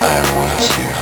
I was you.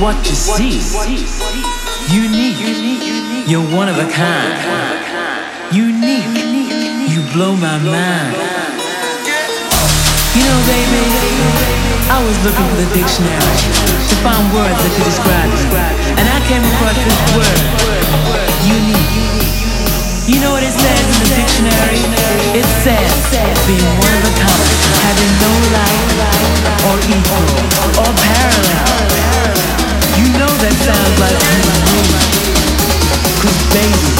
What you see. Unique, you're one of a kind. Unique, you blow my mind. You know, baby, I was looking for the dictionary to find words that could describe you, and I came across this word, unique. You know what it says dictionary? It says being one of a kind, having no like or equal or parallel. You know that sounds like Cause baby,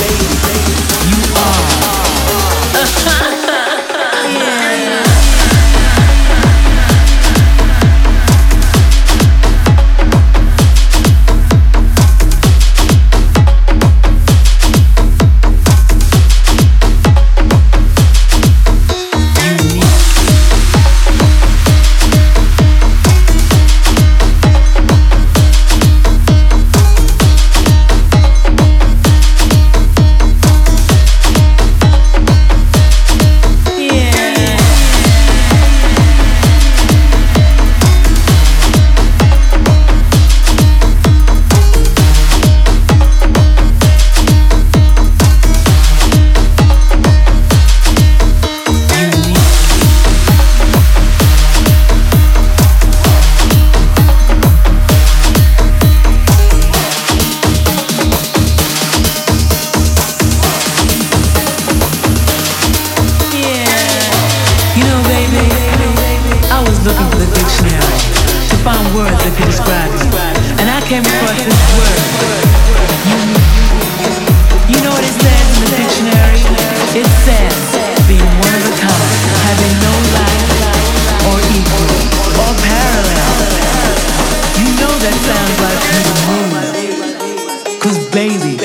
you are. describe. And I came across this word, unique. You know what it says in the dictionary? It says, being one of a kind, having no like or equal or parallel. You know that sounds like you the moon. Baby,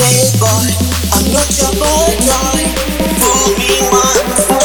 playboy. I'm not your boy toy. Fool me once.